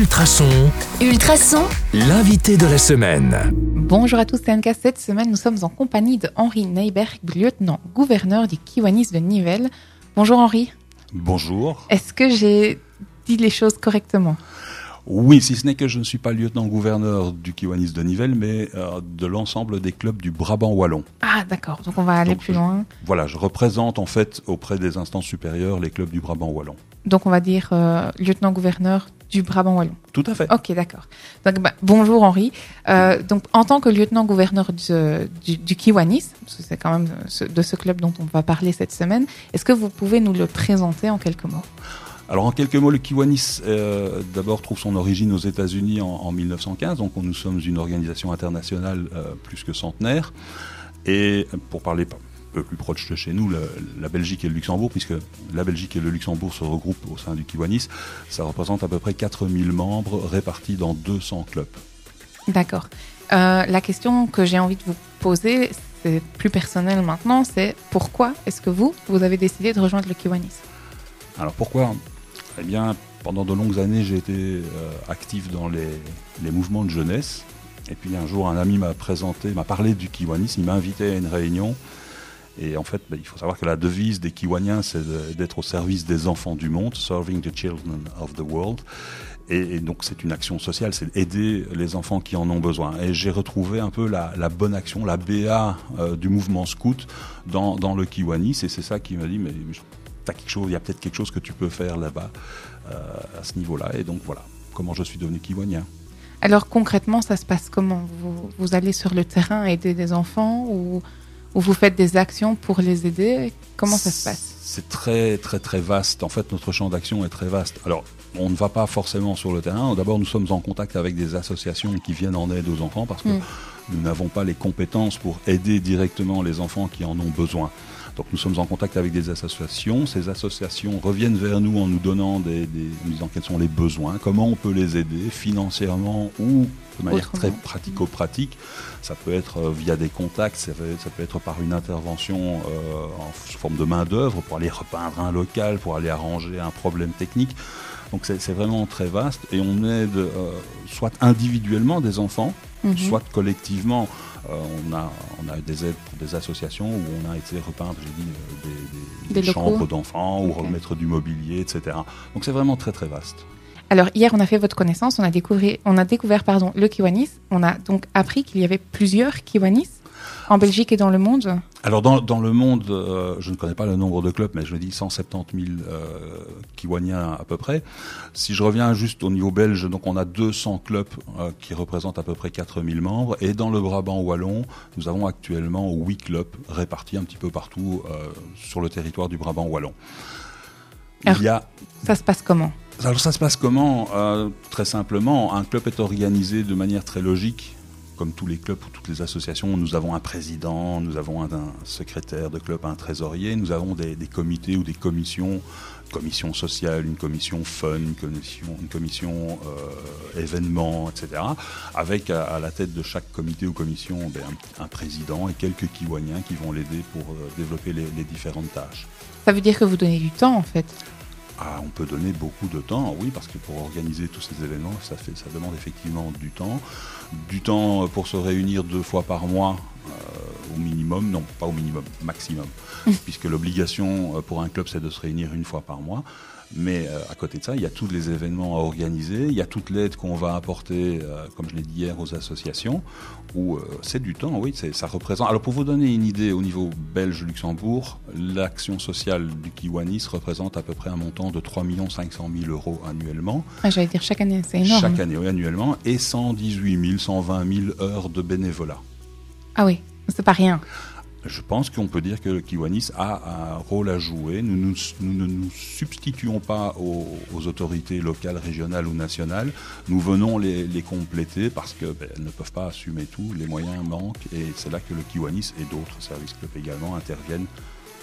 Ultrason, Ultrason, l'invité de la semaine. Bonjour à tous, c'est Anka. Cette semaine, nous sommes en compagnie de Henri Neyberg, lieutenant-gouverneur du Kiwanis de Nivelles. Bonjour Henri. Bonjour. Est-ce que j'ai dit les choses correctement? Oui, si ce n'est que je ne suis pas lieutenant-gouverneur du Kiwanis de Nivelles, mais euh, de l'ensemble des clubs du Brabant Wallon. Ah d'accord, donc on va aller Donc, plus je- loin. Voilà, je représente en fait auprès des instances supérieures les clubs du Brabant Wallon. Donc on va dire euh, lieutenant-gouverneur du Brabant Wallon. Tout à fait. Ok, d'accord. Donc bah, bonjour Henri. Euh, donc en tant que lieutenant-gouverneur du, du, du Kiwanis, parce que c'est quand même ce- de ce club dont on va parler cette semaine, est-ce que vous pouvez nous le présenter en quelques mots? Alors en quelques mots, le Kiwanis euh, d'abord trouve son origine aux États-Unis en, en 1915, donc nous sommes une organisation internationale euh, plus que centenaire. Et pour parler peu plus proche de chez nous, la Belgique et le Luxembourg, puisque la Belgique et le Luxembourg se regroupent au sein du Kiwanis, ça représente à peu près 4000 membres répartis dans 200 clubs. D'accord. Euh, la question que j'ai envie de vous poser, c'est plus personnel maintenant, c'est pourquoi est-ce que vous, vous avez décidé de rejoindre le Kiwanis? Alors pourquoi? Eh bien, pendant de longues années, j'ai été euh, actif dans les, les mouvements de jeunesse. Et puis un jour, un ami m'a présenté, m'a parlé du Kiwanis, il m'a invité à une réunion. Et en fait, ben, il faut savoir que la devise des Kiwaniens, c'est d'être au service des enfants du monde, serving the children of the world. Et, donc c'est une action sociale, c'est aider les enfants qui en ont besoin. Et j'ai retrouvé un peu la, bonne action, la BA euh, du mouvement scout dans, dans le Kiwanis. Et c'est ça qui m'a dit, mais t'as quelque chose, il y a peut-être quelque chose que tu peux faire là-bas euh, à ce niveau-là. Et donc voilà, comment je suis devenu Kiwanien. Alors concrètement, ça se passe comment? Vous, vous allez sur le terrain aider des enfants ou, ou vous faites des actions pour les aider? Comment ça se passe? C'est très très très vaste. En fait, notre champ d'action est très vaste. Alors, on ne va pas forcément sur le terrain. D'abord, nous sommes en contact avec des associations qui viennent en aide aux enfants parce que Mm. nous n'avons pas les compétences pour aider directement les enfants qui en ont besoin. Donc nous sommes en contact avec des associations. Ces associations reviennent vers nous en nous donnant des, des en nous disant quels sont les besoins, comment on peut les aider financièrement ou de manière Autrement. très pratico-pratique. Ça peut être euh, via des contacts, ça peut, ça peut être par une intervention euh, en sous forme de main-d'œuvre pour aller repeindre un local, pour aller arranger un problème technique. Donc c'est c'est vraiment très vaste et on aide euh, soit individuellement des enfants, Mhm. soit collectivement. Euh, on, a, on a des aides pour des associations où on a été repeindre, j'ai dit, euh, des, des- Des chambres d'enfants ou remettre du mobilier, etc. Donc c'est vraiment très très vaste. Alors hier, on a fait votre connaissance, on a découvert, on a découvert pardon, le Kiwanis. On a donc appris qu'il y avait plusieurs Kiwanis en Belgique et dans le monde. Alors dans, dans le monde, euh, je ne connais pas le nombre de clubs, mais je dis 170 000 euh, Kiwaniens à peu près. Si je reviens juste au niveau belge, donc on a 200 clubs euh, qui représentent à peu près 4 000 membres. Et dans le Brabant wallon, nous avons actuellement 8 clubs répartis un petit peu partout euh, sur le territoire du Brabant wallon. Alors- Il y a Ça se passe comment? Alors ça se passe comment? Très simplement, un club est organisé de manière très logique. Comme tous les clubs ou toutes les associations, nous avons un président, nous avons un, secrétaire de club, un trésorier, nous avons des, comités ou des commissions, une commission sociale, une commission fun, une commission, une commission euh, événements, etc. Avec à, la tête de chaque comité ou commission ben, un, président et quelques kiwaniens qui vont l'aider pour euh, développer les différentes tâches. Ça veut dire que vous donnez du temps en fait. Ah, on peut donner beaucoup de temps, oui, parce que pour organiser tous ces événements, ça, demande effectivement du temps. Du temps pour se réunir deux fois par mois, au minimum, non, pas au minimum, maximum, puisque l'obligation euh, pour un club, c'est de se réunir une fois par mois. Mais euh, à côté de ça, il y a tous les événements à organiser, il y a toute l'aide qu'on va apporter, euh, comme je l'ai dit hier, aux associations, où euh, c'est du temps, oui, ça représente. Alors pour vous donner une idée, au niveau belge-Luxembourg, l'action sociale du Kiwanis représente à peu près un montant de 3 500 000 euros annuellement, Ah, J'allais dire chaque année, c'est énorme. chaque année, oui, annuellement, et 118 000, 120 000 heures de bénévolat. Ah oui, c'est pas rien. Je pense qu'on peut dire que le Kiwanis a un rôle à jouer. Nous, ne nous substituons pas aux, autorités locales, régionales ou nationales. Nous venons les, compléter parce qu'elles ne peuvent pas assumer tout. Les moyens manquent et c'est là que le Kiwanis et d'autres services clubs également interviennent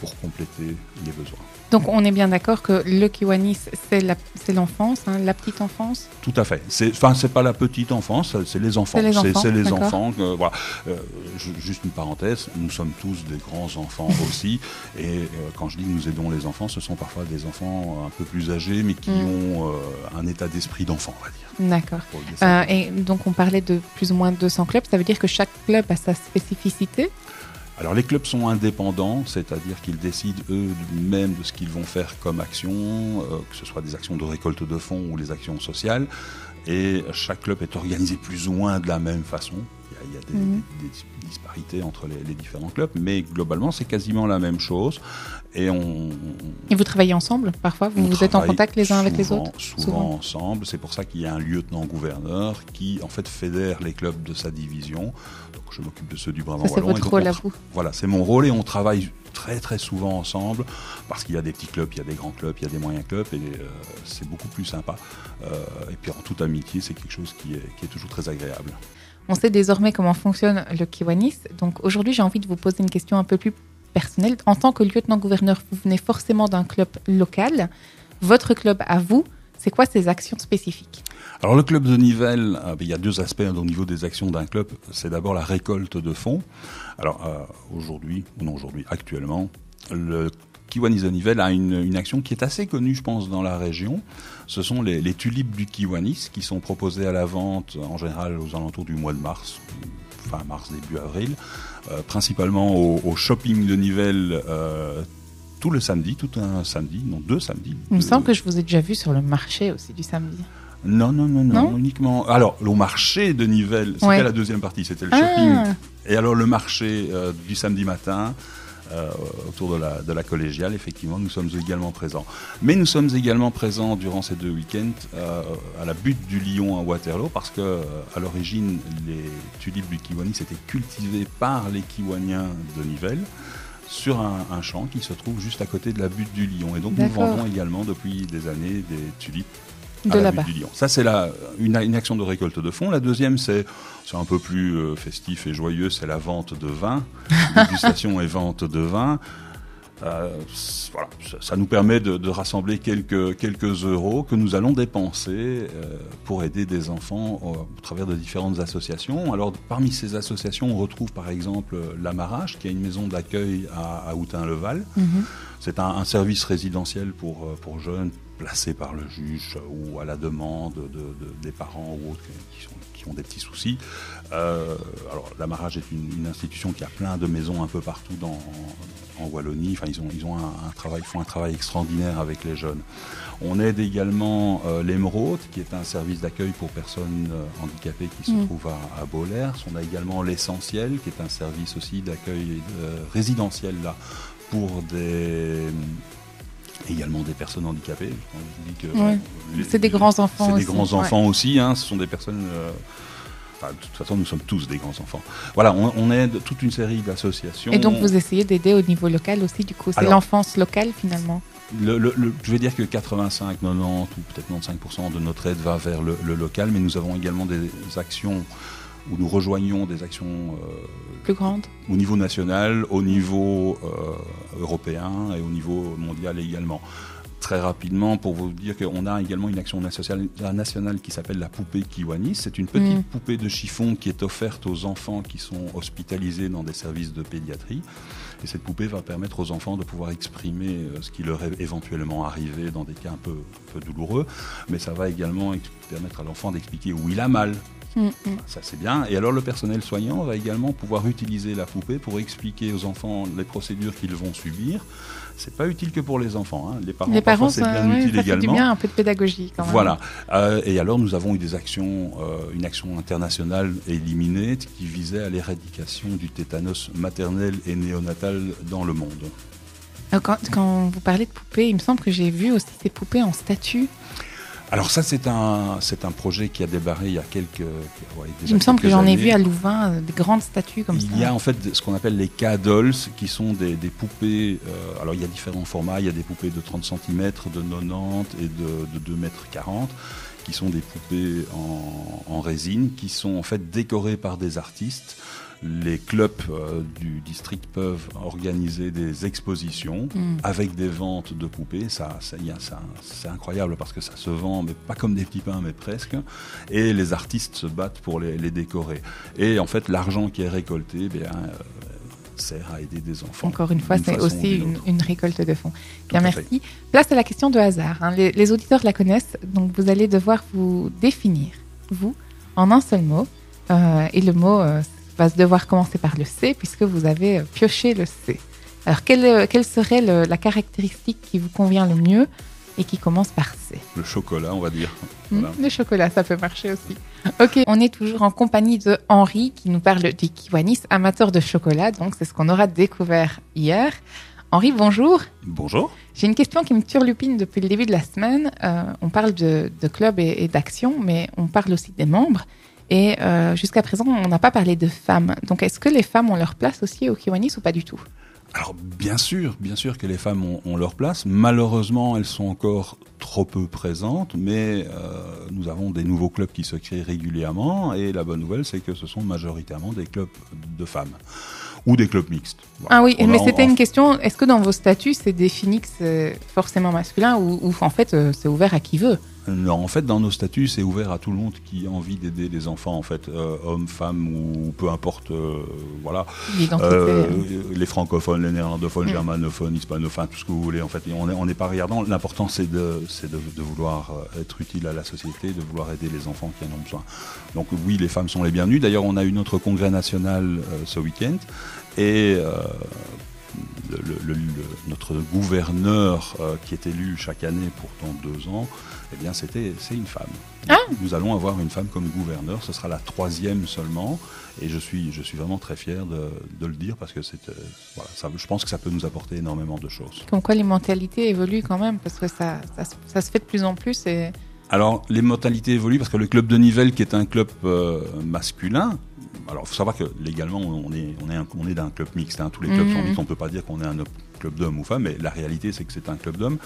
pour compléter les besoins. Donc on est bien d'accord que le Kiwanis, c'est l'enfance, hein, la petite enfance? Tout à fait. Enfin, c'est pas la petite enfance, c'est les enfants. C'est les enfants, c'est les enfants. voilà. Euh, ju- juste une parenthèse, nous sommes tous des grands enfants aussi. Et euh, quand je dis nous aidons les enfants, ce sont parfois des enfants un peu plus âgés, mais qui Mm. ont euh, un état d'esprit d'enfant, on va dire. D'accord. et donc on parlait de plus ou moins 200 clubs, ça veut dire que chaque club a sa spécificité? Alors les clubs sont indépendants, c'est-à-dire qu'ils décident eux-mêmes de ce qu'ils vont faire comme action, euh, que ce soit des actions de récolte de fonds ou les actions sociales. Et chaque club est organisé plus ou moins de la même façon. Il y a, il y a des, Mhm. des- des disparités entre les, les différents clubs, mais globalement c'est quasiment la même chose. Et on, Et vous travaillez ensemble parfois? Vous êtes en contact les uns avec les autres? Souvent, Souvent. ensemble. C'est pour ça qu'il y a un lieutenant-gouverneur qui, en fait, fédère les clubs de sa division. Je m'occupe de ceux du Brabant Ça c'est Wallon. votre rôle on à tra- vous. Voilà, c'est mon rôle et on travaille très très souvent ensemble parce qu'il y a des petits clubs, il y a des grands clubs, il y a des moyens clubs et euh, c'est beaucoup plus sympa. Euh, et puis en toute amitié, c'est quelque chose qui est, qui est toujours très agréable. On sait désormais comment fonctionne le Kiwanis. Donc aujourd'hui, j'ai envie de vous poser une question un peu plus personnelle. En tant que lieutenant-gouverneur, vous venez forcément d'un club local. Votre club à vous, c'est quoi ses actions spécifiques? Alors le club de Nivelles, euh, il y a deux aspects hein, au niveau des actions d'un club. C'est d'abord la récolte de fonds. Alors euh, aujourd'hui, ou non aujourd'hui, actuellement, le Kiwanis de Nivelles a une, action qui est assez connue, je pense, dans la région. Ce sont les, tulipes du Kiwanis qui sont proposées à la vente en général aux alentours du mois de mars, fin mars, début avril, euh, principalement au, shopping de Nivelles. Tout le samedi, tout un samedi, non deux samedis. Il me Deux- semble que je vous ai déjà vu sur le marché aussi du samedi. non, non, non, non, Non uniquement. Alors, au marché de Nivelles, c'était Ouais. la deuxième partie, c'était le shopping. Ah, Et alors, le marché euh, du samedi matin, euh, autour de la, de la collégiale, effectivement, nous sommes également présents. Mais nous sommes également présents durant ces deux week-ends euh, à la butte du Lion à Waterloo, parce que à l'origine, les tulipes du Kiwani étaient cultivées par les Kiwaniens de Nivelles sur un, un champ qui se trouve juste à côté de la butte du Lion. Et donc nous vendons également depuis des années des tulipes à de la butte du Lion. Ça, c'est la, une, une action de récolte de fonds. La deuxième, c'est c'est un peu plus euh, festif et joyeux, c'est la vente de vin, dégustation et vente de vin. Euh, voilà, ça, nous permet de, de rassembler quelques, quelques euros que nous allons dépenser euh, pour aider des enfants au, au travers de différentes associations. Alors, parmi ces associations, on retrouve par exemple l'Amarage, qui a une maison d'accueil à, à Houtin-le-Val. Mhm. C'est un, un service résidentiel pour, euh, pour jeunes placés par le juge euh, ou à la demande de, de- des parents ou autres qui, sont- qui ont des petits soucis. Euh, alors, l'Amarage est une, une institution qui a plein de maisons un peu partout dans, en Wallonie. Enfin, ils ont, ils ont un, un travail, font un travail extraordinaire avec les jeunes. On aide également euh, l'Émeraude, qui est un service d'accueil pour personnes euh, handicapées qui se Mm. trouve à, à Bollers. On a également l'Essentiel, qui est un service aussi d'accueil euh, résidentiel là pour des également des personnes handicapées. C'est des grands enfants C'est des aussi, grands ouais. enfants aussi. hein. Ce sont des personnes. euh, enfin, de toute façon, nous sommes tous des grands enfants. Voilà, on, on aide toute une série d'associations. Et donc vous essayez d'aider au niveau local aussi, du coup. C'est l'enfance locale finalement. Le- le- le- je vais dire que 85, 90 ou peut-être 95% de notre aide va vers le, local, mais nous avons également des actions où nous rejoignons des actions euh, Plus grande. au niveau national, au niveau euh, européen et au niveau mondial également. Très rapidement, pour vous dire qu'on a également une action nationale, qui s'appelle la poupée Kiwani. C'est une petite poupée de chiffon qui est offerte aux enfants qui sont hospitalisés dans des services de pédiatrie. Et cette poupée va permettre aux enfants de pouvoir exprimer euh, ce qui leur est éventuellement arrivé dans des cas un peu, un peu douloureux. Mais ça va également permettre à l'enfant d'expliquer où il a mal, Mm, mm. ça c'est bien. Et alors le personnel soignant va également pouvoir utiliser la poupée pour expliquer aux enfants les procédures qu'ils vont subir. C'est pas utile que pour les enfants. hein. Les parents, Les parents, parfois, c'est bien utile ça fait du également. bien, un peu de pédagogie quand même. Voilà. Euh, et alors nous avons eu des actions, euh, une action internationale éliminée qui visait à l'éradication du tétanos maternel et néonatal dans le monde. Euh, Quand, quand vous parlez de poupées, il me semble que j'ai vu aussi ces poupées en statue. Alors ça c'est un c'est un projet qui a débarré il y a quelques ouais, déjà Il me semble que j'en ai vu à Louvain euh, des grandes statues comme il ça. y a en fait ce qu'on appelle les K-dolls, qui sont des, des poupées. euh, alors il y a différents formats. Il y a des poupées de 30 cm, de 90 et de, de 2 mètres 40, qui sont des poupées en, en résine, qui sont en fait décorées par des artistes les clubs euh, du district peuvent organiser des expositions Mm. avec des ventes de poupées. Ça, c'est incroyable parce que ça se vend, mais pas comme des petits pains, mais presque. Et les artistes se battent pour les, les décorer. Et en fait, l'argent qui est récolté, eh bien, euh, sert à aider des enfants. Encore une fois, c'est aussi une, récolte de fonds. Bien, à fait. merci. Place à la question de hasard. hein. Les, les auditeurs la connaissent, donc vous allez devoir vous définir, vous, en un seul mot. Euh, et le mot euh, va devoir commencer par le C, puisque vous avez euh, pioché le C. Alors, quelle, euh, quelle serait le- la caractéristique qui vous convient le mieux et qui commence par C? Le chocolat, on va dire. Hmm. Le chocolat, ça peut marcher aussi. Ok, on est toujours en compagnie de Henri qui nous parle du Kiwanis, amateur de chocolat. Donc, c'est ce qu'on aura découvert hier. Henri, bonjour. Bonjour. J'ai une question qui me turlupine depuis le début de la semaine. Euh, on parle de, de club et, et d'action, mais on parle aussi des membres. Et euh, jusqu'à présent, on n'a pas parlé de femmes. Donc, est-ce que les femmes ont leur place aussi au Kiwanis ou pas du tout? Alors bien sûr, bien sûr que les femmes ont, ont leur place. Malheureusement, elles sont encore trop peu présentes, mais euh, nous avons des nouveaux clubs qui se créent régulièrement. Et la bonne nouvelle, c'est que ce sont majoritairement des clubs de femmes ou des clubs mixtes. Voilà. Ah oui, On mais c'était en- une question. Est-ce que dans vos statuts, c'est défini que c'est forcément masculin ou, ou en fait, euh, c'est ouvert à qui veut? Non, en fait, dans nos statuts, c'est ouvert à tout le monde qui a envie d'aider les enfants, en fait, euh, hommes, femmes ou peu importe, euh, voilà. L'identité. Euh, les francophones, les néerlandophones, Mm. germanophones, hispanophones, tout ce que vous voulez. En fait, on n'est on n'est pas regardant. L'important, c'est de, de, de vouloir être utile à la société, de vouloir aider les enfants qui en ont besoin. Donc oui, les femmes sont les bienvenues. D'ailleurs, on a eu notre congrès national ce week-end et le- le- notre gouverneur euh, qui est élu chaque année pour dans deux ans, eh bien, c'était c'est une femme. Ah Nous allons avoir une femme comme gouverneur. Ce sera la troisième seulement. Et je suis, je suis vraiment très fier de, de le dire parce que c'est, euh, voilà, ça, je pense que ça peut nous apporter énormément de choses. Comme quoi les mentalités évoluent quand même, parce que ça, ça, se- ça se fait de plus en plus. Et... Alors, les mentalités évoluent parce que le club de Nivelles, qui est un club euh, masculin, alors il faut savoir que légalement, on est, on est, un- on est d'un club mixte. hein. Tous les clubs Mhm. sont mixtes. On ne peut pas dire qu'on est un club d'hommes ou femmes, mais la réalité, c'est que c'est un club d'hommes.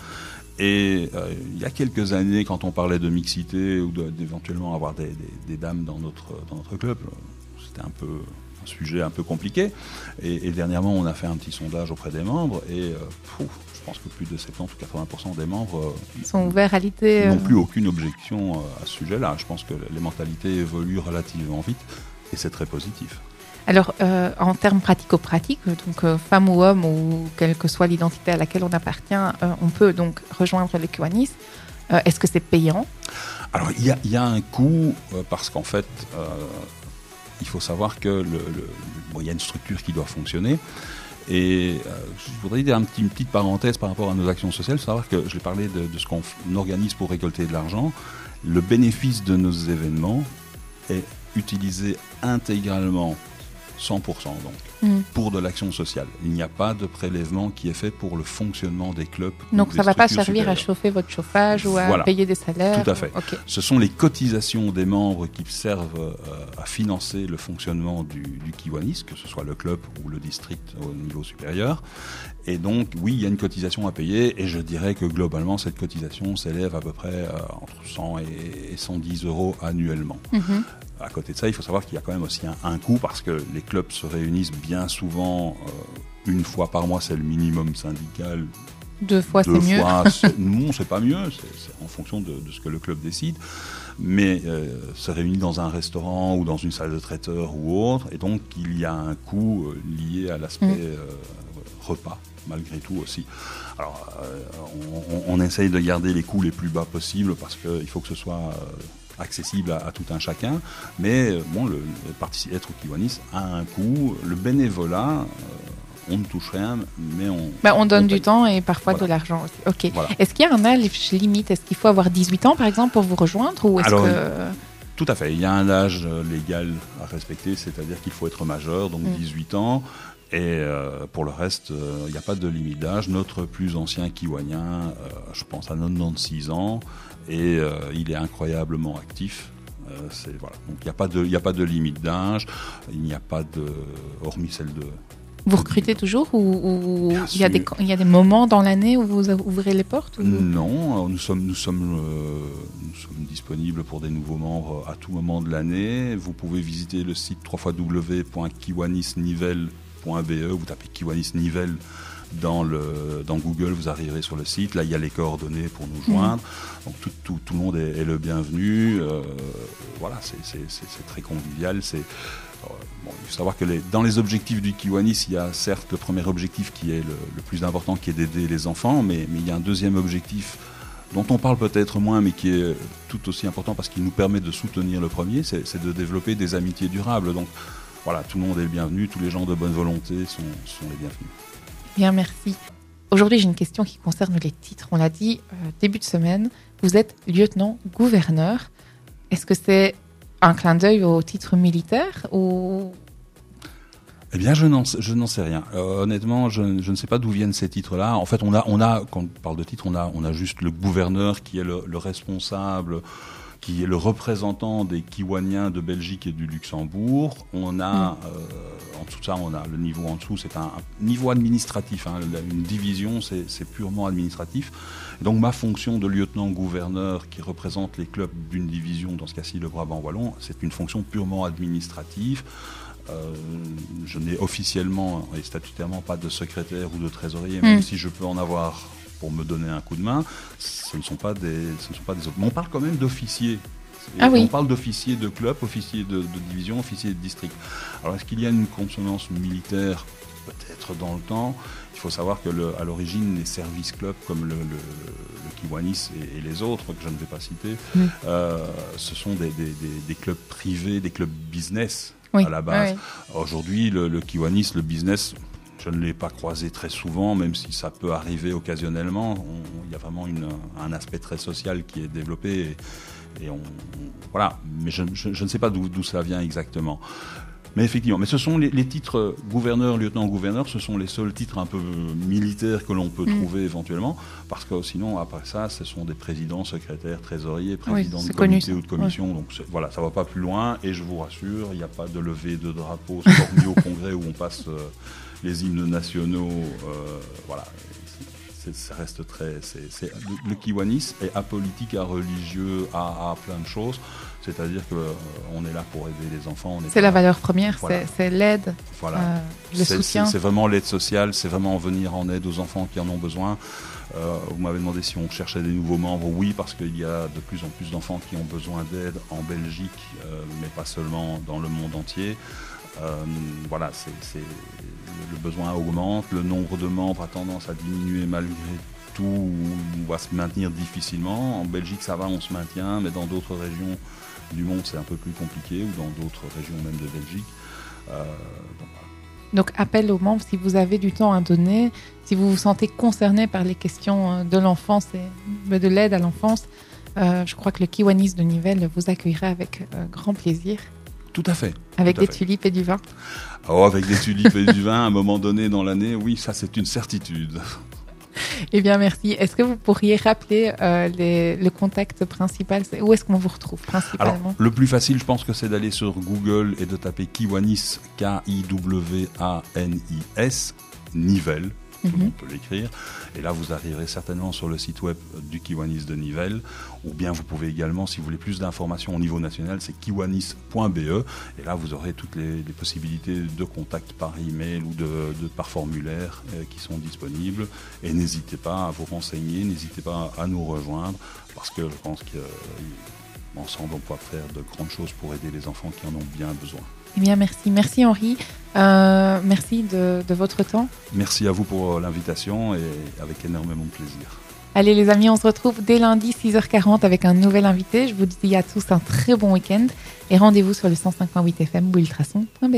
Et euh, il y a quelques années, quand on parlait de mixité ou de- d'éventuellement avoir des, des- des dames dans notre, dans notre club, c'était un peu un sujet un peu compliqué. Et, et dernièrement, on a fait un petit sondage auprès des membres et euh, pouf, je pense que plus de 70 ou 80% des membres euh, sont ouverts à l'idée. n'ont plus aucune objection à ce sujet-là. Je pense que les mentalités évoluent relativement vite et c'est très positif. Alors, euh, en termes pratico-pratiques, donc euh, femme ou homme, ou quelle que soit l'identité à laquelle on appartient, euh, on peut donc rejoindre les Kiwanis. Euh, Est-ce que c'est payant? Alors il y a, il y a un coût parce qu'en fait, il faut savoir que le, le- bon, y a une structure qui doit fonctionner. Et je voudrais dire un petit- une petite parenthèse par rapport à nos actions sociales. Savoir que je l'ai parlé de, de ce qu'on organise pour récolter de l'argent. Le bénéfice de nos événements est utilisé intégralement, 100% donc, Mm. pour de l'action sociale. Il n'y a pas de prélèvement qui est fait pour le fonctionnement des clubs. Donc, ça ne va pas servir à chauffer votre chauffage ou à Voilà. payer des salaires Tout à fait. ou- Ok. Ce sont les cotisations des membres qui servent euh, à financer le fonctionnement du, du Kiwanis, que ce soit le club ou le district au niveau supérieur. Et donc, oui, il y a une cotisation à payer, et je dirais que globalement, cette cotisation s'élève à peu près euh, entre 100 et 110 euros annuellement. Mhm. À côté de ça, il faut savoir qu'il y a quand même aussi un, un coût, parce que les clubs se réunissent bien souvent euh, une fois par mois, c'est le minimum syndical, Deux fois, c'est mieux. non, c'est pas mieux, c'est en fonction de, de ce que le club décide. Mais euh, se réunir dans un restaurant ou dans une salle de traiteur ou autre, et donc il y a un coût euh, lié à l'aspect Mm. repas, malgré tout aussi. Alors, euh, on, on- on essaye de garder les coûts les plus bas possibles parce qu'il faut que ce soit euh, accessible à, à tout un chacun. Mais euh, bon, le, le être au Kiwanis a un coût. Le bénévolat, euh, on ne touche rien, mais on. Bah, on donne on du temps et parfois de l'argent aussi. Ok. Voilà. Est-ce qu'il y a un âge limite? Est-ce qu'il faut avoir 18 ans, par exemple, pour vous rejoindre ou est-ce Alors, que... Tout à fait. Il y a un âge légal à respecter, c'est-à-dire qu'il faut être majeur, donc Mm. 18 ans. Et euh, pour le reste, euh, il n'y a pas de limite d'âge. Notre plus ancien kiwanien, euh, je pense à 96 ans, et euh, il est incroyablement actif. Euh, voilà. Donc il n'y a, pas de- il n'y a pas de limite d'âge, il n'y a pas de, hormis celle de, Vous recrutez toujours ou, il, y a des, il y a des moments dans l'année où vous ouvrez les portes ou- Non, nous sommes, nous, sommes, euh, nous sommes disponibles pour des nouveaux membres à tout moment de l'année. Vous pouvez visiter le site www.kiwanisnivelle.be. Vous tapez Kiwanis Nivelle dans, le, dans Google, vous arriverez sur le site. Là, il y a les coordonnées pour nous joindre. Donc tout, tout, tout le monde est, est le bienvenu. Euh, voilà, c'est très convivial. C'est euh, bon, il faut savoir que les- dans les objectifs du Kiwanis, il y a certes le premier objectif qui est le, le plus important, qui est d'aider les enfants, mais, mais il y a un deuxième objectif dont on parle peut-être moins, mais qui est tout aussi important parce qu'il nous permet de soutenir le premier, c'est c'est de développer des amitiés durables. Donc voilà, tout le monde est le bienvenu, tous les gens de bonne volonté sont, sont les bienvenus. Bien, merci. Aujourd'hui, j'ai une question qui concerne les titres. On l'a dit euh, début de semaine, vous êtes lieutenant-gouverneur. Est-ce que c'est un clin d'œil au titre militaire ou? Eh bien, je n'en sais, rien. Euh, honnêtement, je, je ne sais pas d'où viennent ces titres-là. En fait, on a, on a, quand on parle de titre, on a, on a juste le gouverneur qui est le, le responsable, qui est le représentant des Kiwaniens de Belgique et du Luxembourg. On a, euh, en dessous de ça, on a le niveau en dessous, c'est un, un niveau administratif. hein. Une division, c'est purement administratif. Donc, ma fonction de lieutenant-gouverneur qui représente les clubs d'une division, dans ce cas-ci le Brabant Wallon, c'est une fonction purement administrative. Euh, je n'ai officiellement et statutairement pas de secrétaire ou de trésorier, même Mm. si je peux en avoir pour me donner un coup de main. Ce ne sont pas des, ce ne sont pas des autres. Mais on parle quand même d'officiers. Ah oui. On parle d'officiers de club, officiers de, de division, officiers de district. Alors est-ce qu'il y a une consonance militaire peut-être dans le temps? Il faut savoir que le- à l'origine, les services clubs comme le, le, le Kiwanis et, et les autres que je ne vais pas citer, Mm. euh, ce sont des, des- des- des clubs privés, des clubs business oui, à la base. oui, Aujourd'hui, le Kiwanis, le business, je ne l'ai pas croisé très souvent, même si ça peut arriver occasionnellement. On- Il y a vraiment une- un aspect très social qui est développé. Et, et on, on- voilà. Mais je, je- je ne sais pas d'où ça vient exactement. Mais effectivement, mais ce sont les, les titres gouverneur, lieutenant-gouverneur, ce sont les seuls titres un peu militaires que l'on peut Mm. trouver éventuellement, parce que sinon, après ça, ce sont des présidents, secrétaires, trésoriers, présidents de comité ou de commission. Donc voilà, ça va pas plus loin. Et je vous rassure, il n'y a pas de levée de drapeau stormé au congrès où on passe euh, les hymnes nationaux. euh, voilà, ça reste très. c'est- le, le Kiwanis est apolitique, religieux, à, à plein de choses. C'est-à-dire qu'on est là pour aider les enfants. C'est la valeur première, Voilà. c'est- l'aide, Voilà. euh, le C'est- soutien. C'est c'est vraiment l'aide sociale, c'est vraiment venir en aide aux enfants qui en ont besoin. Euh, vous m'avez demandé si on cherchait des nouveaux membres. Oui, parce qu'il y a de plus en plus d'enfants qui ont besoin d'aide en Belgique, euh, mais pas seulement dans le monde entier. Euh, voilà, c'est le besoin augmente, le nombre de membres a tendance à diminuer malgré tout, ou va se maintenir difficilement. En Belgique, ça va, on se maintient, mais dans d'autres régions du monde, c'est un peu plus compliqué, ou dans d'autres régions même de Belgique. Euh, donc, appel aux membres, si vous avez du temps à donner, si vous vous sentez concerné par les questions euh, de l'enfance et de l'aide à l'enfance, je crois que le Kiwanis de Nivelles vous accueillera avec grand plaisir, Tout à fait. avec à des fait. tulipes et du vin. Oh, avec des tulipes et du vin, à un moment donné dans l'année, oui, ça c'est une certitude. Eh bien, merci. Est-ce que vous pourriez rappeler euh, les- le contact principal? Où est-ce qu'on vous retrouve Alors, principalement le plus facile, je pense que c'est d'aller sur Google et de taper Kiwanis, K-I-W-A-N-I-S, Nivelles, tout le Mhm. monde peut l'écrire. Et là, vous arriverez certainement sur le site web du Kiwanis de Nivelles. Ou bien vous pouvez également, si vous voulez plus d'informations au niveau national, c'est kiwanis.be. Et là, vous aurez toutes les, les possibilités de contact par email ou de, de- par formulaire euh, qui sont disponibles. Et n'hésitez pas à vous renseigner, n'hésitez pas à nous rejoindre, parce que je pense qu'ensemble, on pourra faire de grandes choses pour aider les enfants qui en ont bien besoin. Eh bien, merci. Merci Henri. Euh, merci de, de votre temps. Merci à vous pour l'invitation et avec énormément de plaisir. Allez les amis, on se retrouve dès lundi 6h40 avec un nouvel invité. Je vous dis à tous un très bon week-end et rendez-vous sur le 105.8 FM ou ultrason.be.